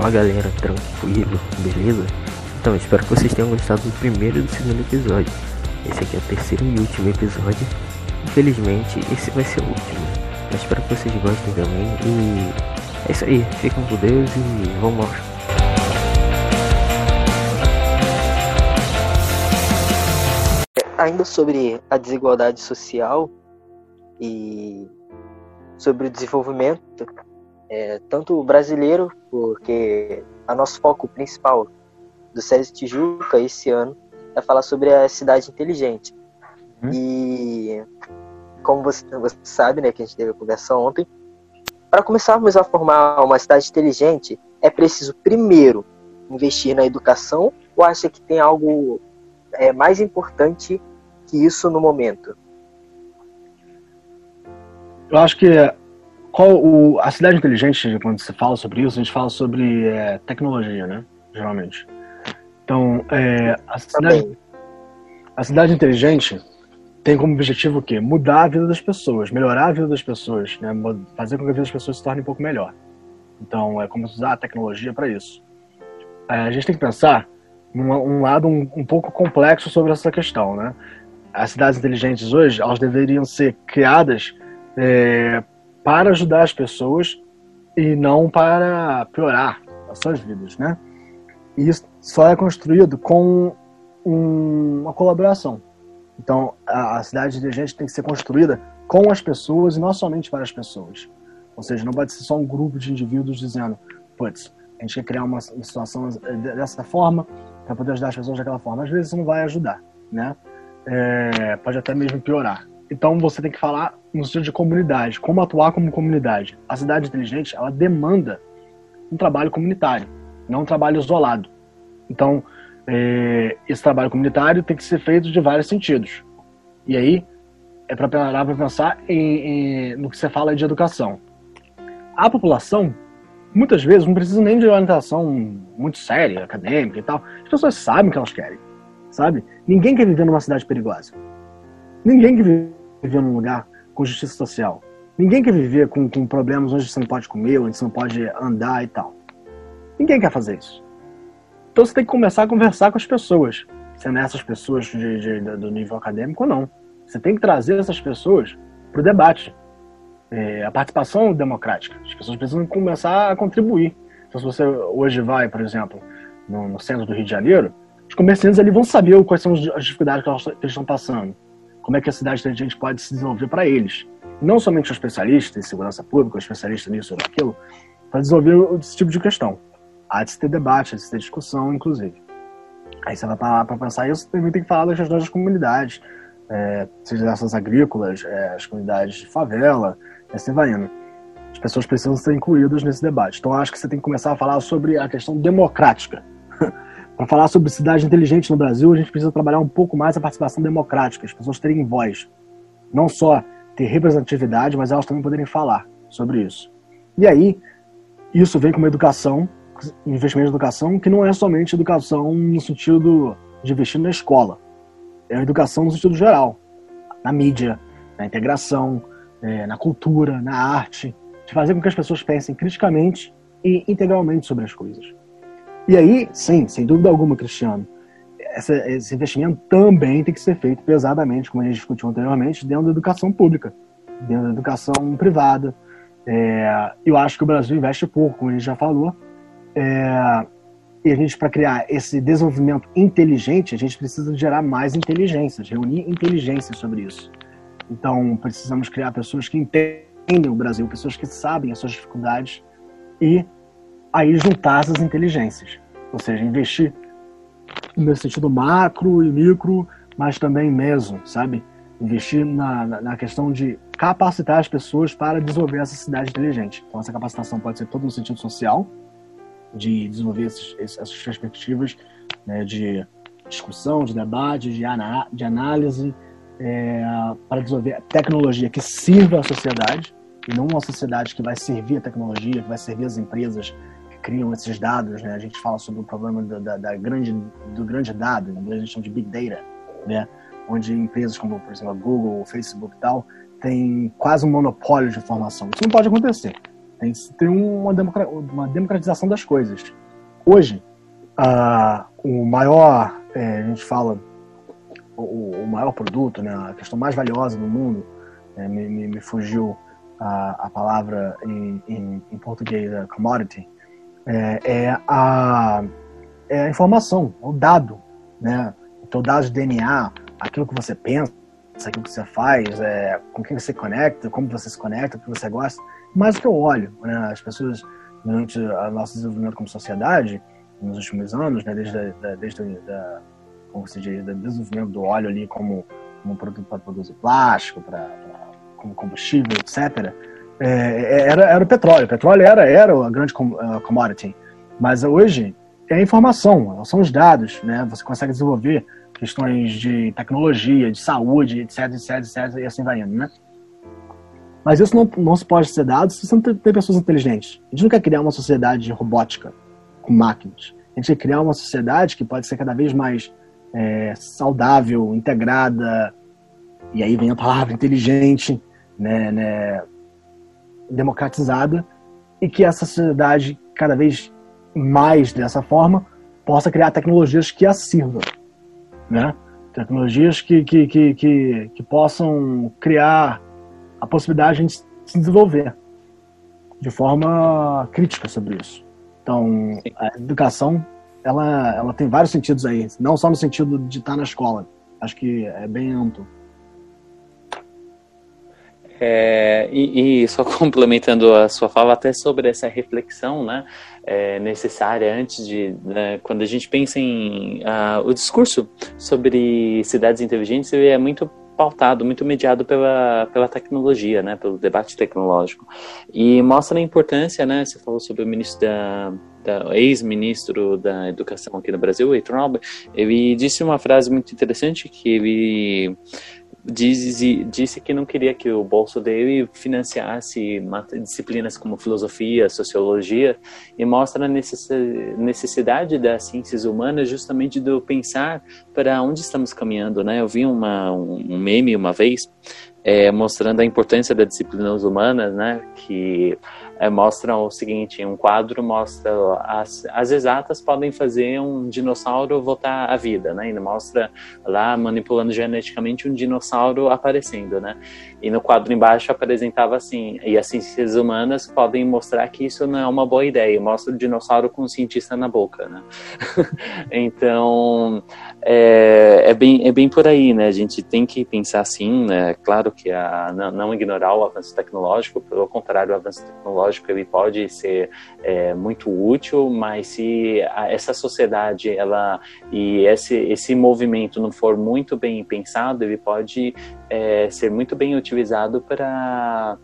Fala galera, tranquilo, beleza? Então, espero que vocês tenham gostado do primeiro e do segundo episódio. Esse aqui é o terceiro e último episódio. Infelizmente, esse vai ser o último. Mas espero que vocês gostem também. E é isso aí, fiquem com Deus e vamos lá. Ainda sobre a desigualdade social e sobre o desenvolvimento, é, tanto brasileiro, porque a nosso foco principal do César Tijuca esse ano é falar sobre a cidade inteligente. Uhum. E como você, você, sabe, né, que a gente teve a conversa ontem, para começarmos a formar uma cidade inteligente, é preciso primeiro investir na educação ou acha que tem algo é, mais importante que isso no momento? Eu acho que qual o, a cidade inteligente, quando se fala sobre isso, a gente fala sobre é, tecnologia, né? Geralmente. Então, é, a, cidade, a cidade inteligente tem como objetivo o quê? Mudar a vida das pessoas, melhorar a vida das pessoas, né? fazer com que a vida das pessoas se torne um pouco melhor. Então, é como usar a tecnologia para isso. É, a gente tem que pensar num um lado um, um pouco complexo sobre essa questão, né? As cidades inteligentes hoje, elas deveriam ser criadas é, para ajudar as pessoas e não para piorar as suas vidas, né? E isso só é construído com um, uma colaboração. Então, a, a cidade inteligente tem que ser construída com as pessoas e não somente para as pessoas. Ou seja, não pode ser só um grupo de indivíduos dizendo, putz, a gente quer criar uma, situação dessa forma para poder ajudar as pessoas daquela forma. Às vezes isso não vai ajudar, né? É, pode até mesmo piorar. Então você tem que falar no sentido de comunidade, como atuar como comunidade. A cidade inteligente, ela demanda um trabalho comunitário, não um trabalho isolado. Então, é, esse trabalho comunitário tem que ser feito de vários sentidos. E aí, é para pensar em, em, no que você fala de educação. A população, muitas vezes, não precisa nem de orientação muito séria, acadêmica e tal. As pessoas sabem o que elas querem, sabe? Ninguém quer viver numa cidade perigosa. Ninguém quer viver num lugar com justiça social. Ninguém quer viver com, com problemas onde você não pode comer, onde você não pode andar e tal. Ninguém quer fazer isso. Então você tem que começar a conversar com as pessoas. Sendo essas pessoas de, de, do nível acadêmico ou não. Você tem que trazer essas pessoas para o debate. É, a participação democrática. As pessoas precisam começar a contribuir. Então, se você hoje vai, por exemplo, no, no centro do Rio de Janeiro, os comerciantes ali vão saber quais são as dificuldades que eles estão passando como é que a cidade inteligente pode se desenvolver para eles. Não somente o especialista em segurança pública, o especialista nisso ou naquilo, para desenvolver esse tipo de questão. Há de se ter debate, há de se ter discussão, inclusive. Aí você vai para pensar isso, também tem que falar das questões das comunidades, é, seja essas agrícolas, é, as comunidades de favela, e assim vai indo. As pessoas precisam ser incluídas nesse debate. Então, acho que você tem que começar a falar sobre a questão democrática para falar sobre cidade inteligente no Brasil, a gente precisa trabalhar um pouco mais a participação democrática, as pessoas terem voz. Não só ter representatividade, mas elas também poderem falar sobre isso. E aí, isso vem com uma educação, investimento em educação, que não é somente educação no sentido de investir na escola. É a educação no sentido geral. Na mídia, na integração, é, na cultura, na arte. De fazer com que as pessoas pensem criticamente e integralmente sobre as coisas. E aí, sim, sem dúvida alguma, Cristiano, essa, esse investimento também tem que ser feito pesadamente, como a gente discutiu anteriormente, dentro da educação pública, dentro da educação privada. É, eu acho que o Brasil investe pouco, como a gente já falou. É, e a gente, para criar esse desenvolvimento inteligente, a gente precisa gerar mais inteligências, reunir inteligências sobre isso. Então, precisamos criar pessoas que entendem o Brasil, pessoas que sabem as suas dificuldades e aí juntar essas inteligências. Ou seja, investir no sentido macro e micro, mas também meso, sabe? Investir na, na, questão de capacitar as pessoas para desenvolver essa cidade inteligente. Então, essa capacitação pode ser todo no sentido social, de desenvolver esses, essas perspectivas né, de discussão, de debate, de, de análise, é, para desenvolver tecnologia que sirva à sociedade, e não uma sociedade que vai servir a tecnologia, que vai servir as empresas, criam esses dados, né? A gente fala sobre o problema da, da, da grande, do grande dado, né? a gente chama de Big Data, né? Onde empresas como, por exemplo, a Google, o Facebook e tal, têm quase um monopólio de informação. Isso não pode acontecer. Tem ter uma, uma democratização das coisas. Hoje, a, o maior, é, a gente fala, o, o, maior produto, né, a questão mais valiosa do mundo, é, me, me, me, fugiu a, a palavra em, em, em português, a commodity, é, é, a, é a informação, o dado, né? Então, dados de DNA, aquilo que você pensa, aquilo que você faz, é, com quem você conecta, como você se conecta, o que você gosta, mais do que eu olho, né? As pessoas, durante o nosso desenvolvimento como sociedade, nos últimos anos, né? Desde, a, desde como se diz, do desenvolvimento do óleo ali como, como produto para produzir plástico, para como combustível, etc., é, é, era, era o petróleo. O petróleo era, era a grande commodity. Mas hoje é a informação, são os dados. Né? Você consegue desenvolver questões de tecnologia, de saúde, etc, etc, etc, e assim vai indo, né? Mas isso não, não se pode ser dado se você não tem, pessoas inteligentes. A gente não quer criar uma sociedade robótica, com máquinas. A gente quer criar uma sociedade que pode ser cada vez mais é, saudável, integrada, e aí vem a palavra inteligente, né, né, democratizada, e que essa sociedade, cada vez mais dessa forma, possa criar tecnologias que a sirvam. Né? Tecnologias que, que, que, que, que possam criar a possibilidade de se desenvolver de forma crítica sobre isso. Então, a educação, ela, ela tem vários sentidos aí, não só no sentido de estar na escola. Acho que é bem amplo. É, e, e, só complementando a sua fala até sobre essa reflexão, né, é, necessária antes de, né, quando a gente pensa em uh, o discurso sobre cidades inteligentes, ele é muito pautado, muito mediado pela, pela tecnologia, né, pelo debate tecnológico. E mostra a importância, né, você falou sobre o ministro da, da ex-ministro da Educação aqui no Brasil, Heitor Alba, ele disse uma frase muito interessante que ele disse, disse que não queria que o bolso dele financiasse disciplinas como filosofia, sociologia, e mostra a necessidade das ciências humanas justamente do pensar para onde estamos caminhando, né? Eu vi uma, um meme uma vez é, mostrando a importância das disciplinas humanas, né? Que é, mostram o seguinte: um quadro mostra as, as exatas podem fazer um dinossauro voltar à vida, né? E mostra lá manipulando geneticamente um dinossauro aparecendo, né? E no quadro embaixo apresentava assim: e as ciências humanas podem mostrar que isso não é uma boa ideia. Mostra o dinossauro com o cientista na boca, né? então é, é, bem, é bem por aí, né? A gente tem que pensar assim, né? Claro que a, não, não ignorar o avanço tecnológico, pelo contrário, o avanço tecnológico ele pode ser é, muito útil, mas se a, essa sociedade ela e esse, esse movimento não for muito bem pensado, ele pode é, ser muito bem utilizado para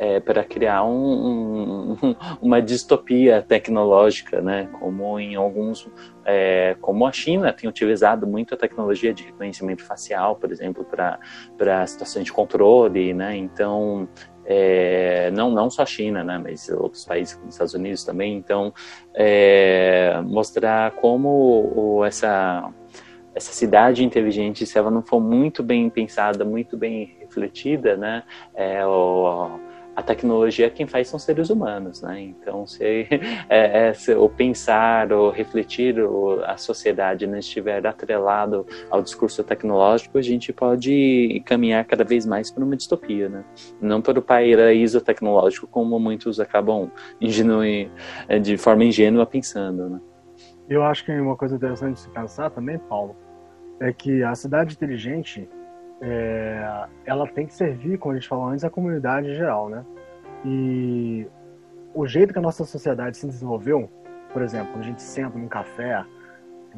é, para criar um, um, uma distopia tecnológica, né? Como em alguns, é, como a China tem utilizado muito a tecnologia de reconhecimento facial, por exemplo, para para situações de controle, né? Então é, não não só a China, né? Mas outros países como os Estados Unidos também. Então é, mostrar como o, essa essa cidade inteligente, se ela não for muito bem pensada, muito bem refletida, né, é, o, a tecnologia quem faz são seres humanos, né? Então, se, é, é, se o pensar ou refletir ou a sociedade não estiver atrelado ao discurso tecnológico, a gente pode caminhar cada vez mais para uma distopia, né? Não para o paraíso tecnológico, como muitos acabam ingenu... É, de forma ingênua pensando, né? Eu acho que uma coisa interessante de se pensar também, Paulo, é que a cidade inteligente é, ela tem que servir, como a gente falou antes, a comunidade em geral, né? E o jeito que a nossa sociedade se desenvolveu, por exemplo, a gente senta num café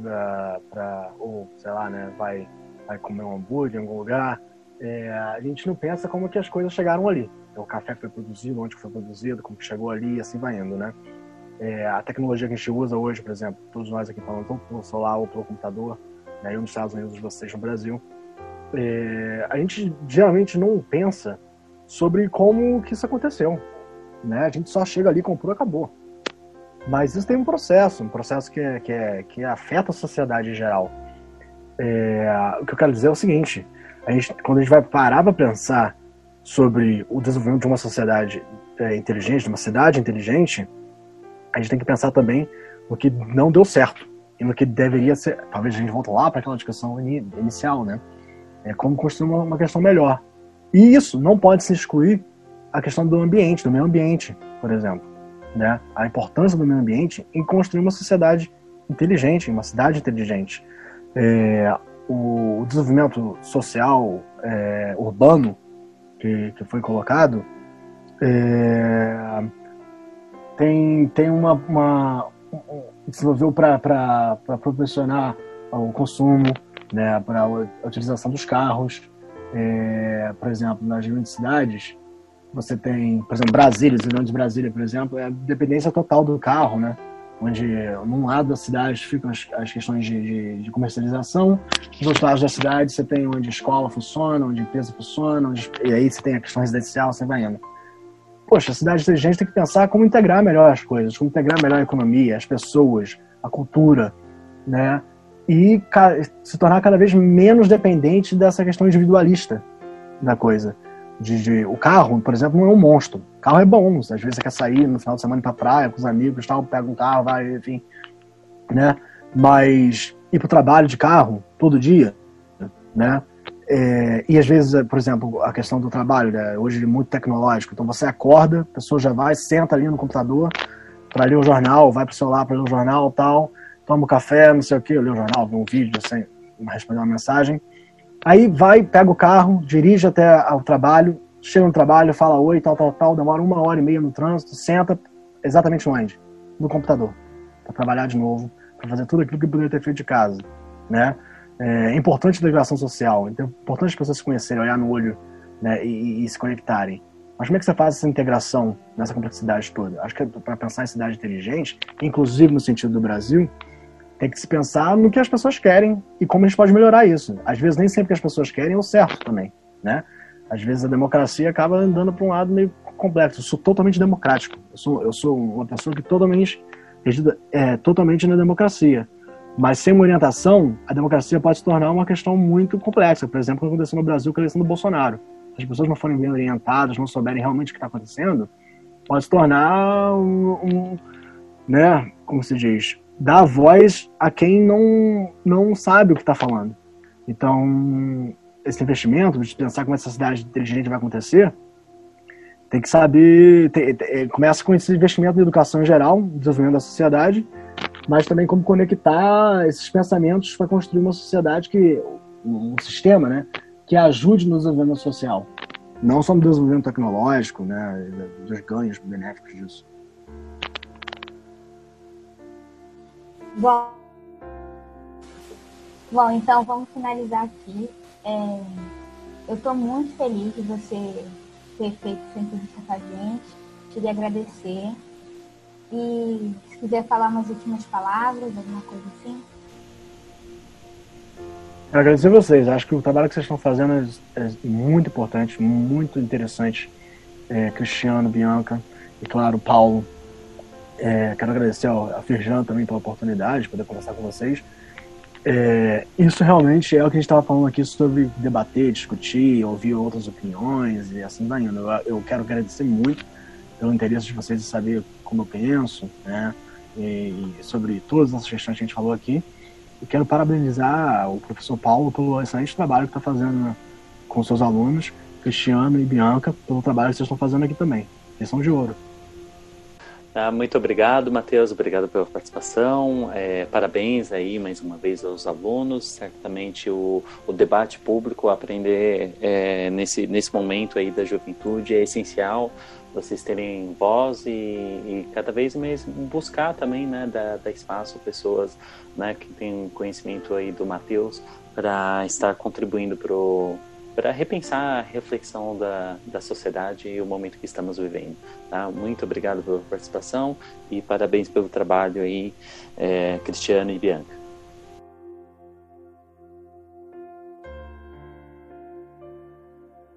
pra, pra, ou, sei lá, né, vai, vai comer um hambúrguer em algum lugar, é, a gente não pensa como que as coisas chegaram ali. Então, o café foi produzido, onde foi produzido, como que chegou ali, e assim vai indo, né? É, a tecnologia que a gente usa hoje, por exemplo, todos nós aqui falando, pelo celular ou pelo computador, né, eu nos Estados Unidos, vocês no Brasil, é, a gente geralmente não pensa sobre como que isso aconteceu. Né? A gente só chega ali, comprou acabou. Mas isso tem um processo, um processo que, é, que, é, que afeta a sociedade em geral. É, o que eu quero dizer é o seguinte: a gente, quando a gente vai parar para pensar sobre o desenvolvimento de uma sociedade inteligente, de uma cidade inteligente, a gente tem que pensar também no que não deu certo e no que deveria ser. Talvez a gente volte lá para aquela discussão inicial, né? É como construir uma, uma questão melhor. E isso não pode se excluir a questão do ambiente, do meio ambiente, por exemplo. Né? A importância do meio ambiente em construir uma sociedade inteligente, uma cidade inteligente. É, o, desenvolvimento social é, urbano que, que foi colocado é, tem, tem uma, uma desenvolveu para proporcionar o consumo, né, para a utilização dos carros. É, por exemplo, nas grandes cidades, você tem, por exemplo, Brasília, os de Brasília, por exemplo, é a dependência total do carro, né? Onde, num lado da cidade, ficam as, as questões de, de, de, comercialização, nos outros lados da cidade, você tem onde escola funciona, onde empresa funciona, onde, e aí você tem a questão residencial, você vai indo. Poxa, a cidade inteligente tem que pensar como integrar melhor as coisas, como integrar melhor a economia, as pessoas, a cultura, né? E se tornar cada vez menos dependente dessa questão individualista da coisa de, de, o carro, por exemplo, não é um monstro. O carro é bom, às vezes você quer sair no final de semana para praia com os amigos, tal, pega um carro, vai, enfim, né? Mas ir para o trabalho de carro todo dia, né? É, e às vezes, por exemplo, a questão do trabalho, né? hoje é muito tecnológico. Então você acorda, a pessoa já vai, senta ali no computador para ler o jornal, vai para o celular para ler o jornal, tal, toma um café, não sei o que, lê o jornal, vê um vídeo, assim, responder uma mensagem Aí vai, pega o carro, dirige até o trabalho, chega no trabalho, fala oi, tal, tal, tal, demora uma hora e meia no trânsito, senta exatamente onde? No computador, para trabalhar de novo, para fazer tudo aquilo que poderia ter feito de casa, né? É importante a integração social, então é importante as pessoas se conhecerem, olhar no olho né, e, e, se conectarem. Mas como é que você faz essa integração nessa complexidade toda? Acho que para pensar em cidade inteligente, inclusive no sentido do Brasil, tem que se pensar no que as pessoas querem e como a gente pode melhorar isso. Às vezes nem sempre que as pessoas querem é o certo também, né? Às vezes a democracia acaba andando para um lado meio complexo. Eu sou totalmente democrático. Eu sou, eu sou uma pessoa que totalmente é totalmente na democracia. Mas sem uma orientação, a democracia pode se tornar uma questão muito complexa. Por exemplo, o que aconteceu no Brasil com a eleição do Bolsonaro. Se as pessoas não forem bem orientadas, não souberem realmente o que está acontecendo, pode se tornar um, um né, como se diz, dar voz a quem não, não sabe o que está falando. Então, esse investimento, de pensar como essa cidade inteligente vai acontecer, tem que saber. Tem, tem, é, começa com esse investimento em educação em geral, desenvolvimento da sociedade, mas também como conectar esses pensamentos para construir uma sociedade que. um sistema, né? Que ajude no desenvolvimento social. Não só no desenvolvimento tecnológico, né? Dos ganhos benéficos disso. Bom, bom então vamos finalizar aqui. É, eu estou muito feliz de você ter feito essa entrevista com a gente. Queria agradecer. E se quiser falar umas últimas palavras, alguma coisa assim. Eu agradecer vocês. Acho que o trabalho que vocês estão fazendo é, é muito importante, muito interessante. É, Cristiano, Bianca e, claro, Paulo. É, quero agradecer ao, Firjan também pela oportunidade de poder conversar com vocês. É, isso realmente é o que a gente estava falando aqui sobre debater, discutir, ouvir outras opiniões e assim vai indo. Eu, eu quero agradecer muito pelo interesse de vocês em saber como eu penso, né, e, e sobre todas as questões que a gente falou aqui. E quero parabenizar o professor Paulo pelo excelente trabalho que está fazendo com seus alunos, Cristiano e Bianca, pelo trabalho que vocês estão fazendo aqui também. Eles são de ouro. Ah, muito obrigado, Matheus. Obrigado pela participação. É, parabéns aí mais uma vez aos alunos. Certamente o, o debate público, aprender é, nesse, nesse momento aí da juventude é essencial. Vocês terem voz e, e cada vez mais buscar também, né, dar, espaço pessoas, né, que têm conhecimento aí do Matheus para estar contribuindo para o para repensar a reflexão da, da sociedade e o momento que estamos vivendo. Tá? Muito obrigado pela participação e parabéns pelo trabalho aí, é, Cristiano e Bianca.